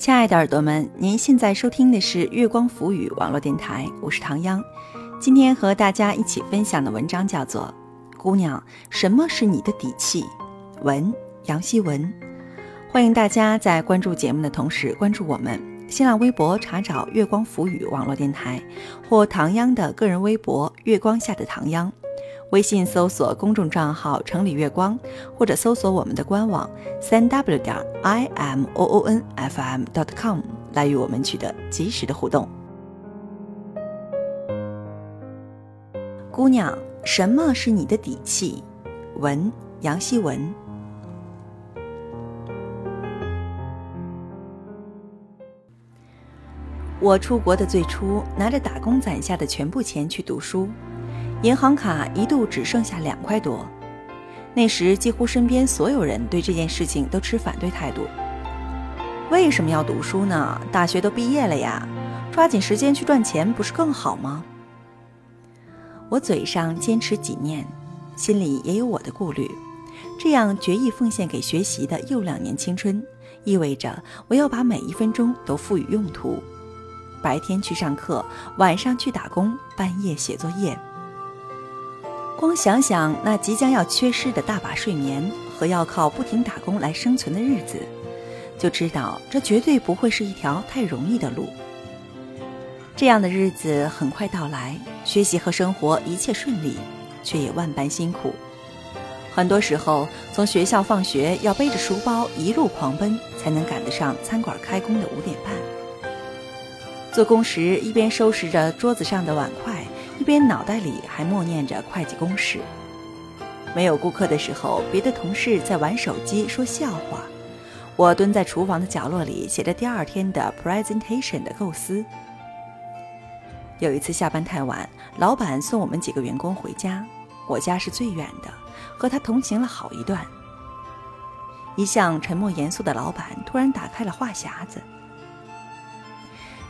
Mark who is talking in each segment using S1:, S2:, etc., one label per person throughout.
S1: 亲爱的耳朵们，您现在收听的是月光浮语网络电台，我是唐央。今天和大家一起分享的文章叫做《姑娘，什么是你的底气》，文杨希文。欢迎大家在关注节目的同时关注我们新浪微博，查找“月光浮语网络电台”或唐央的个人微博“月光下的唐央”。微信搜索公众账号“城里月光”，或者搜索我们的官网三 w 点 i m o o n f m dot com 来与我们取得及时的互动。姑娘，什么是你的底气？文杨希文。我出国的最初，拿着打工攒下的全部钱去读书。银行卡一度只剩下两块多，那时几乎身边所有人对这件事情都持反对态度。为什么要读书呢？大学都毕业了呀，抓紧时间去赚钱不是更好吗？我嘴上坚持己念，心里也有我的顾虑。这样决意奉献给学习的又两年青春，意味着我要把每一分钟都赋予用途，白天去上课，晚上去打工，半夜写作业。光想想那即将要缺失的大把睡眠和要靠不停打工来生存的日子，就知道这绝对不会是一条太容易的路。这样的日子很快到来，学习和生活一切顺利，却也万般辛苦。很多时候，从学校放学要背着书包一路狂奔，才能赶得上餐馆开工的五点半。做工时一边收拾着桌子上的碗筷。边脑袋里还默念着会计公式。没有顾客的时候，别的同事在玩手机说笑话，我蹲在厨房的角落里写着第二天的 presentation 的构思。有一次下班太晚，老板送我们几个员工回家，我家是最远的，和他同行了好一段。一向沉默严肃的老板突然打开了话匣子，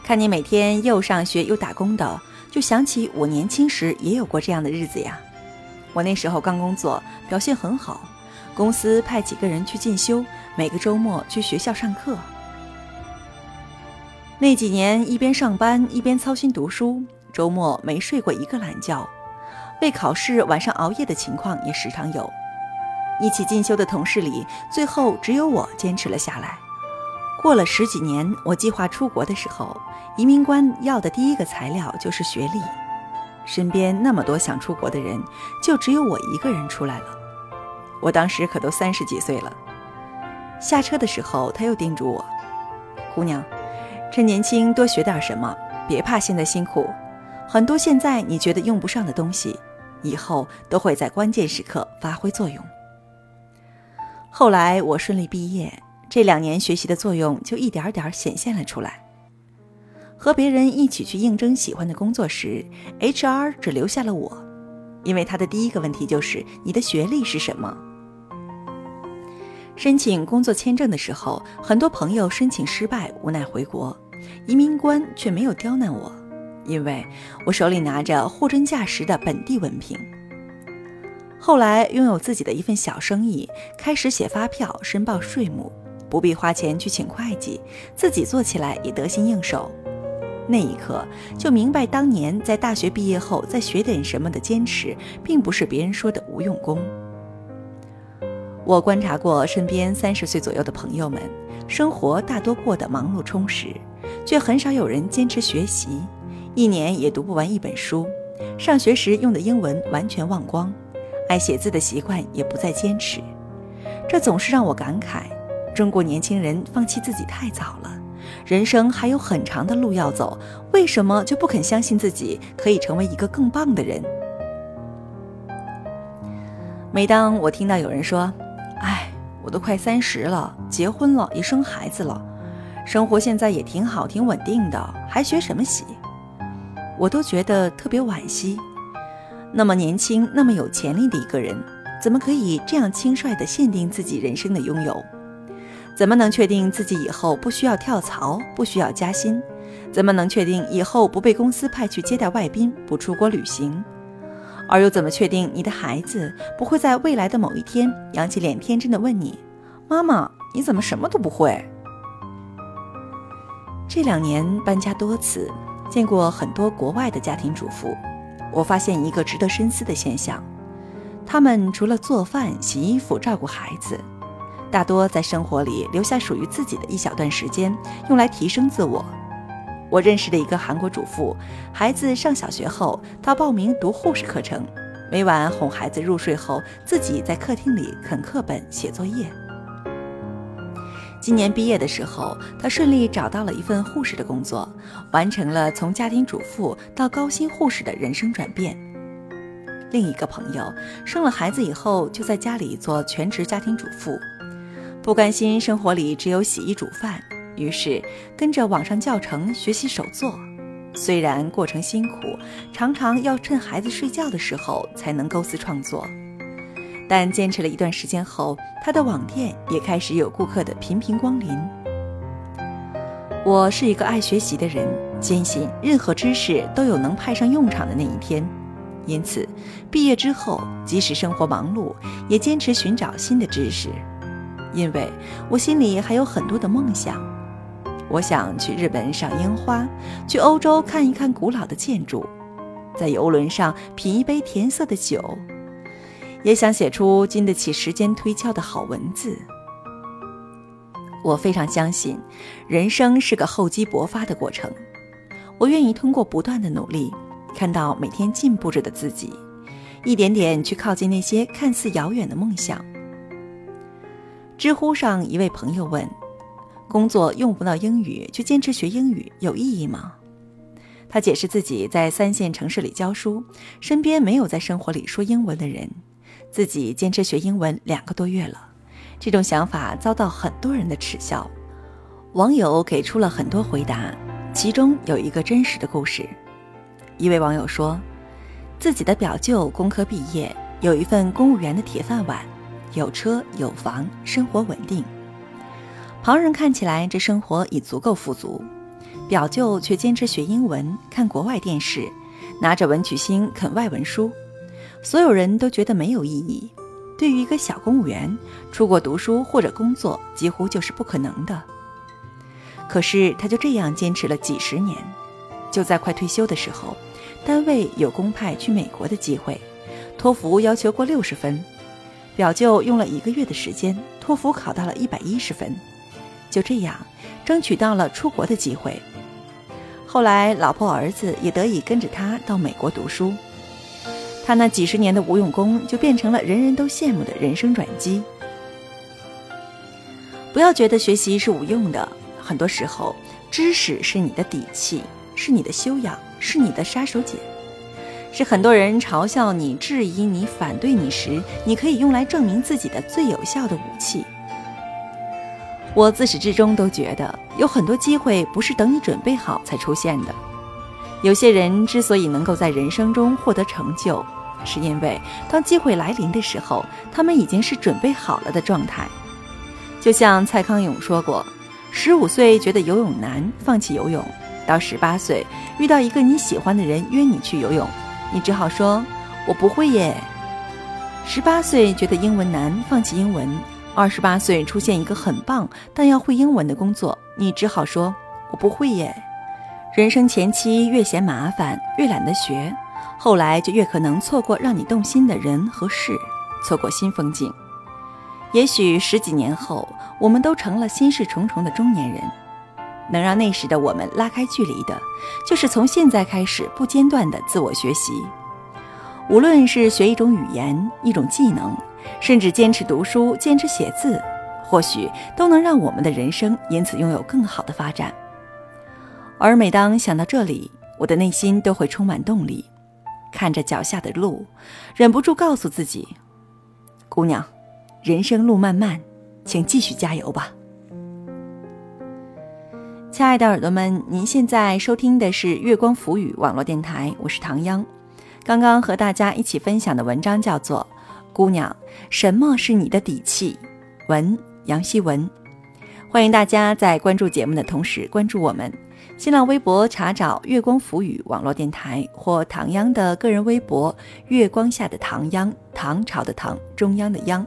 S1: 看你每天又上学又打工的。就想起我年轻时也有过这样的日子呀。我那时候刚工作，表现很好，公司派几个人去进修，每个周末去学校上课。那几年一边上班一边操心读书，周末没睡过一个懒觉，为考试晚上熬夜的情况也时常有。一起进修的同事里，最后只有我坚持了下来。过了十几年，我计划出国的时候，移民官要的第一个材料就是学历。身边那么多想出国的人，就只有我一个人出来了。我当时可都三十几岁了。下车的时候，他又叮嘱我：“姑娘，趁年轻多学点什么，别怕现在辛苦。很多现在你觉得用不上的东西，以后都会在关键时刻发挥作用。”后来我顺利毕业。这两年学习的作用就一点点显现了出来。和别人一起去应征喜欢的工作时，HR 只留下了我，因为他的第一个问题就是你的学历是什么。申请工作签证的时候，很多朋友申请失败，无奈回国，移民官却没有刁难我，因为我手里拿着货真价实的本地文凭。后来拥有自己的一份小生意，开始写发票申报税目。不必花钱去请会计，自己做起来也得心应手。那一刻就明白，当年在大学毕业后再学点什么的坚持，并不是别人说的无用功。我观察过身边三十岁左右的朋友们，生活大多过得忙碌充实，却很少有人坚持学习，一年也读不完一本书。上学时用的英文完全忘光，爱写字的习惯也不再坚持。这总是让我感慨。中国年轻人放弃自己太早了，人生还有很长的路要走，为什么就不肯相信自己可以成为一个更棒的人？每当我听到有人说：“哎，我都快三十了，结婚了，也生孩子了，生活现在也挺好，挺稳定的，还学什么习？”我都觉得特别惋惜。那么年轻、那么有潜力的一个人，怎么可以这样轻率地限定自己人生的拥有？怎么能确定自己以后不需要跳槽、不需要加薪？怎么能确定以后不被公司派去接待外宾、不出国旅行？而又怎么确定你的孩子不会在未来的某一天扬起脸，天真的问你：“妈妈，你怎么什么都不会？”这两年搬家多次，见过很多国外的家庭主妇，我发现一个值得深思的现象：他们除了做饭、洗衣服、照顾孩子，大多在生活里留下属于自己的一小段时间，用来提升自我。我认识的一个韩国主妇，孩子上小学后，她报名读护士课程，每晚哄孩子入睡后，自己在客厅里啃课本、写作业。今年毕业的时候，她顺利找到了一份护士的工作，完成了从家庭主妇到高薪护士的人生转变。另一个朋友生了孩子以后，就在家里做全职家庭主妇，不甘心生活里只有洗衣煮饭，于是跟着网上教程学习手作。虽然过程辛苦，常常要趁孩子睡觉的时候才能构思创作。但坚持了一段时间后，他的网店也开始有顾客的频频光临。我是一个爱学习的人，坚信任何知识都有能派上用场的那一天，因此毕业之后，即使生活忙碌，也坚持寻找新的知识。因为我心里还有很多的梦想，我想去日本赏樱花，去欧洲看一看古老的建筑，在游轮上品一杯甜涩的酒。也想写出经得起时间推敲的好文字。我非常相信，人生是个厚积薄发的过程。我愿意通过不断的努力，看到每天进步着的自己，一点点去靠近那些看似遥远的梦想。知乎上一位朋友问：“工作用不到英语，却坚持学英语，有意义吗？”他解释自己在三线城市里教书，身边没有在生活里说英文的人。自己坚持学英文两个多月了，这种想法遭到很多人的耻笑。网友给出了很多回答，其中有一个真实的故事。一位网友说，自己的表舅工科毕业，有一份公务员的铁饭碗，有车有房，生活稳定。旁人看起来这生活已足够富足，表舅却坚持学英文，看国外电视，拿着文曲星啃外文书。所有人都觉得没有意义。对于一个小公务员，出国读书或者工作几乎就是不可能的。可是他就这样坚持了几十年。就在快退休的时候，单位有公派去美国的机会，托福要求过六十分。表舅用了一个月的时间，托福考到了一百一十分。就这样，争取到了出国的机会。后来，老婆儿子也得以跟着他到美国读书。他那几十年的无用功，就变成了人人都羡慕的人生转机。不要觉得学习是无用的，很多时候，知识是你的底气，是你的修养，是你的杀手锏，是很多人嘲笑你、质疑你、反对你时，你可以用来证明自己的最有效的武器。我自始至终都觉得，有很多机会不是等你准备好才出现的。有些人之所以能够在人生中获得成就，是因为当机会来临的时候，他们已经是准备好了的状态。就像蔡康永说过：“十五岁觉得游泳难，放弃游泳；到十八岁遇到一个你喜欢的人约你去游泳，你只好说‘我不会耶’；十八岁觉得英文难，放弃英文；二十八岁出现一个很棒但要会英文的工作，你只好说‘我不会耶’。人生前期越嫌麻烦，越懒得学。”后来就越可能错过让你动心的人和事，错过新风景。也许十几年后，我们都成了心事重重的中年人。能让那时的我们拉开距离的，就是从现在开始不间断的自我学习。无论是学一种语言、一种技能，甚至坚持读书、坚持写字，或许都能让我们的人生因此拥有更好的发展。而每当想到这里，我的内心都会充满动力。看着脚下的路，忍不住告诉自己：“姑娘，人生路漫漫，请继续加油吧。”亲爱的耳朵们，您现在收听的是月光浮语网络电台，我是唐央。刚刚和大家一起分享的文章叫做《姑娘，什么是你的底气》，文杨希文。欢迎大家在关注节目的同时关注我们。新浪微博查找“月光浮语”网络电台或唐央的个人微博“月光下的唐央”，唐朝的唐，中央的央。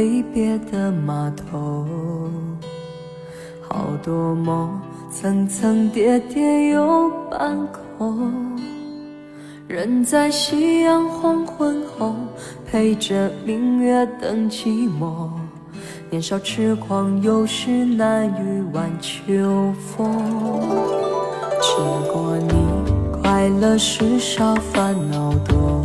S2: 离别的码头，好多梦层层叠叠又半空。人在夕阳黄昏后，陪着明月等寂寞。年少痴狂，有时难御晚秋风。经过你，快乐时少，烦恼多。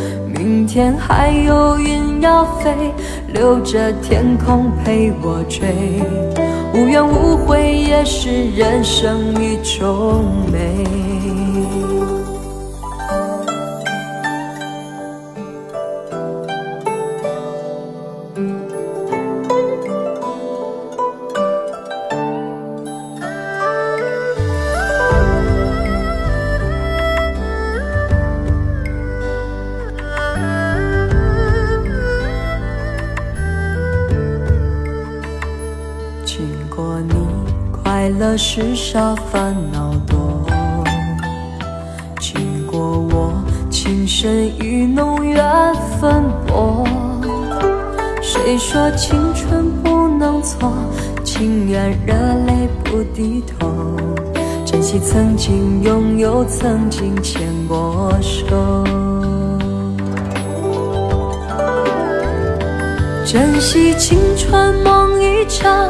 S2: 天还有云要飞。留着天空陪我追，无怨无悔也是人生一种美。世事少，烦恼多。经过我，情深意浓，缘分薄。谁说青春不能错？情愿热泪不低头。珍惜曾经拥有，曾经牵过手。珍惜青春梦一场。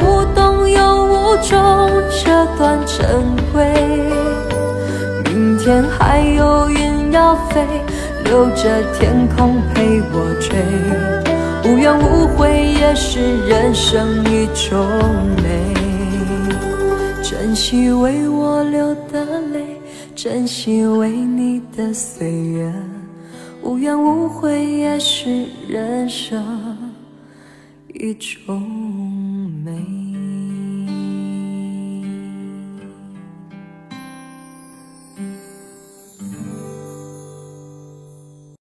S2: 还有云要飞，留着天空陪我追，无怨无悔也是人生一种美。珍惜为我流的泪，珍惜为你的岁月，无怨无悔也是人生一种。